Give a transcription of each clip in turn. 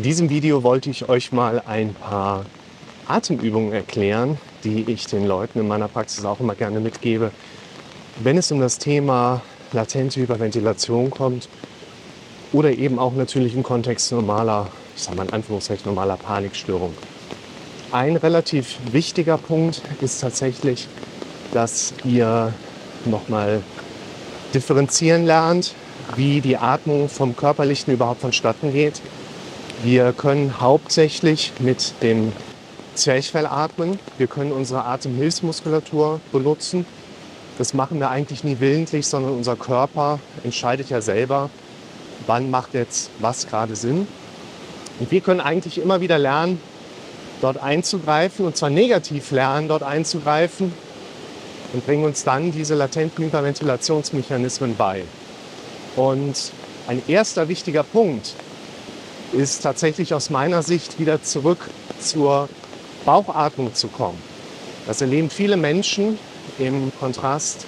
In diesem Video wollte ich euch mal ein paar Atemübungen erklären, die ich den Leuten in meiner Praxis auch immer gerne mitgebe, wenn es um das Thema latente Hyperventilation kommt oder eben auch natürlich im Kontext normaler, ich sage mal in Anführungszeichen normaler Panikstörung. Ein relativ wichtiger Punkt ist tatsächlich, dass ihr nochmal differenzieren lernt, wie die Atmung vom Körperlichen überhaupt vonstatten geht. Wir können hauptsächlich mit dem Zwerchfell atmen. Wir können unsere Atemhilfsmuskulatur benutzen. Das machen wir eigentlich nie willentlich, sondern unser Körper entscheidet ja selber, wann macht jetzt was gerade Sinn. Und wir können eigentlich immer wieder lernen, dort einzugreifen und zwar negativ lernen, dort einzugreifen und bringen uns dann diese latenten Hyperventilationsmechanismen bei. Und ein erster wichtiger Punkt ist tatsächlich aus meiner Sicht wieder zurück zur Bauchatmung zu kommen. Das erleben viele Menschen im Kontrast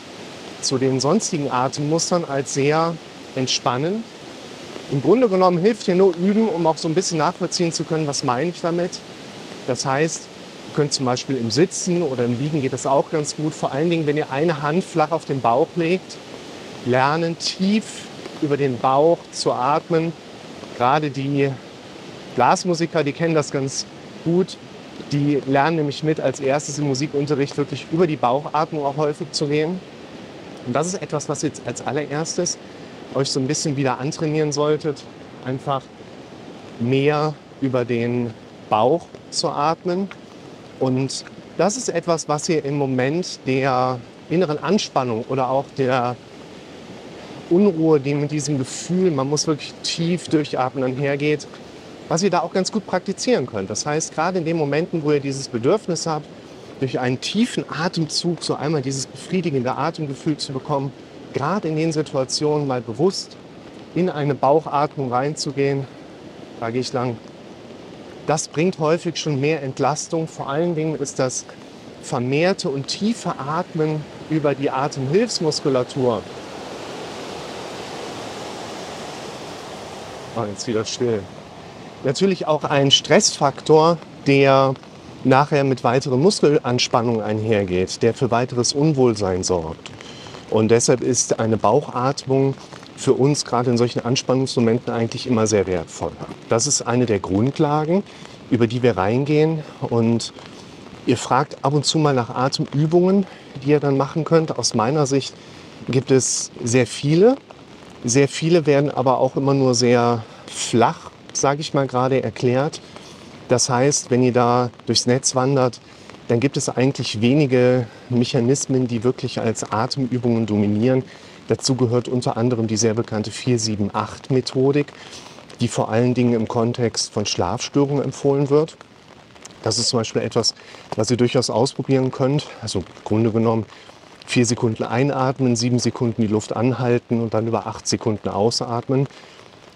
zu den sonstigen Atemmustern als sehr entspannend. Im Grunde genommen hilft hier nur üben, um auch so ein bisschen nachvollziehen zu können, was meine ich damit. Das heißt, ihr könnt zum Beispiel im Sitzen oder im Liegen geht das auch ganz gut. Vor allen Dingen, wenn ihr eine Hand flach auf den Bauch legt, lernen tief über den Bauch zu atmen. Gerade die Blasmusiker, die kennen das ganz gut. Die lernen nämlich mit, als erstes im Musikunterricht wirklich über die Bauchatmung auch häufig zu gehen. Und das ist etwas, was jetzt als allererstes euch so ein bisschen wieder antrainieren solltet. Einfach mehr über den Bauch zu atmen. Und das ist etwas, was ihr im Moment der inneren Anspannung oder auch der Unruhe, die mit diesem Gefühl, man muss wirklich tief durchatmen, einhergeht, was ihr da auch ganz gut praktizieren könnt. Das heißt, gerade in den Momenten, wo ihr dieses Bedürfnis habt, durch einen tiefen Atemzug so einmal dieses befriedigende Atemgefühl zu bekommen, gerade in den Situationen mal bewusst in eine Bauchatmung reinzugehen, da gehe ich lang, das bringt häufig schon mehr Entlastung. Vor allen Dingen ist das vermehrte und tiefe Atmen über die Atemhilfsmuskulatur. Oh, jetzt wieder still. Natürlich auch ein Stressfaktor, der nachher mit weiteren Muskelanspannungen einhergeht, der für weiteres Unwohlsein sorgt. Und deshalb ist eine Bauchatmung für uns gerade in solchen Anspannungsmomenten eigentlich immer sehr wertvoll. Das ist eine der Grundlagen, über die wir reingehen. Und ihr fragt ab und zu mal nach Atemübungen, die ihr dann machen könnt. Aus meiner Sicht gibt es sehr viele. Sehr viele werden aber auch immer nur sehr flach, sage ich mal gerade, erklärt. Das heißt, wenn ihr da durchs Netz wandert, dann gibt es eigentlich wenige Mechanismen, die wirklich als Atemübungen dominieren. Dazu gehört unter anderem die sehr bekannte 478-Methodik, die vor allen Dingen im Kontext von Schlafstörungen empfohlen wird. Das ist zum Beispiel etwas, was ihr durchaus ausprobieren könnt. Also im Grunde genommen vier Sekunden einatmen, sieben Sekunden die Luft anhalten und dann über acht Sekunden ausatmen.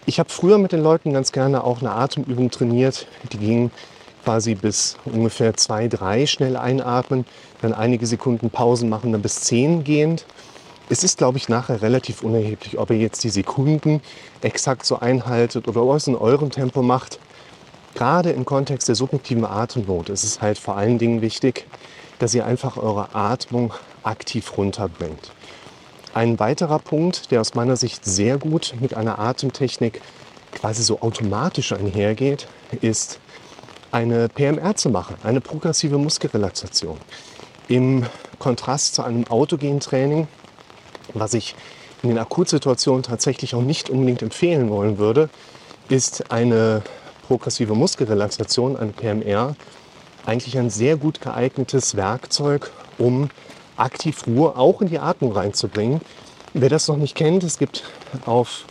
Ich habe früher mit den Leuten ganz gerne auch eine Atemübung trainiert. Die ging quasi bis ungefähr zwei, drei schnell einatmen, dann einige Sekunden Pausen machen, dann bis zehn gehend es ist, glaube ich, nachher relativ unerheblich, ob ihr jetzt die Sekunden exakt so einhaltet oder ob ihr es in eurem Tempo macht. Gerade im Kontext der subjektiven Atemnot ist es halt vor allen Dingen wichtig, dass ihr einfach eure Atmung aktiv runterbringt. Ein weiterer Punkt, der aus meiner Sicht sehr gut mit einer Atemtechnik quasi so automatisch einhergeht, ist eine PMR zu machen, eine progressive Muskelrelaxation. Im Kontrast zu einem autogenen Training was ich in den Akutsituationen tatsächlich auch nicht unbedingt empfehlen wollen würde, ist eine progressive Muskelrelaxation, eine PMR, eigentlich ein sehr gut geeignetes Werkzeug, um aktiv Ruhe auch in die Atmung reinzubringen. Wer das noch nicht kennt, es gibt auf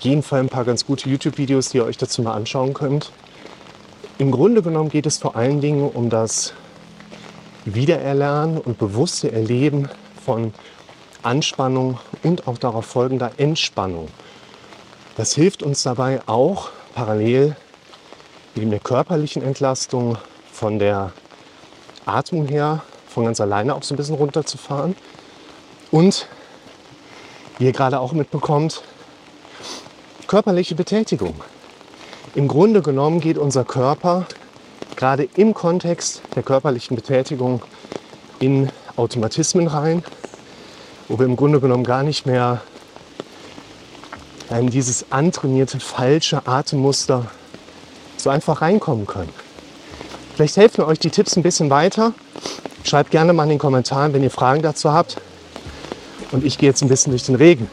jeden Fall ein paar ganz gute YouTube-Videos, die ihr euch dazu mal anschauen könnt. Im Grunde genommen geht es vor allen Dingen um das Wiedererlernen und bewusste Erleben von Anspannung und auch darauf folgender Entspannung. Das hilft uns dabei auch parallel neben der körperlichen Entlastung von der Atmung her von ganz alleine auch so ein bisschen runterzufahren. Und wie ihr gerade auch mitbekommt, körperliche Betätigung. Im Grunde genommen geht unser Körper gerade im Kontext der körperlichen Betätigung in Automatismen rein, wo wir im Grunde genommen gar nicht mehr in dieses antrainierte falsche Atemmuster so einfach reinkommen können. Vielleicht helfen euch die Tipps ein bisschen weiter. Schreibt gerne mal in den Kommentaren, wenn ihr Fragen dazu habt. Und ich gehe jetzt ein bisschen durch den Regen.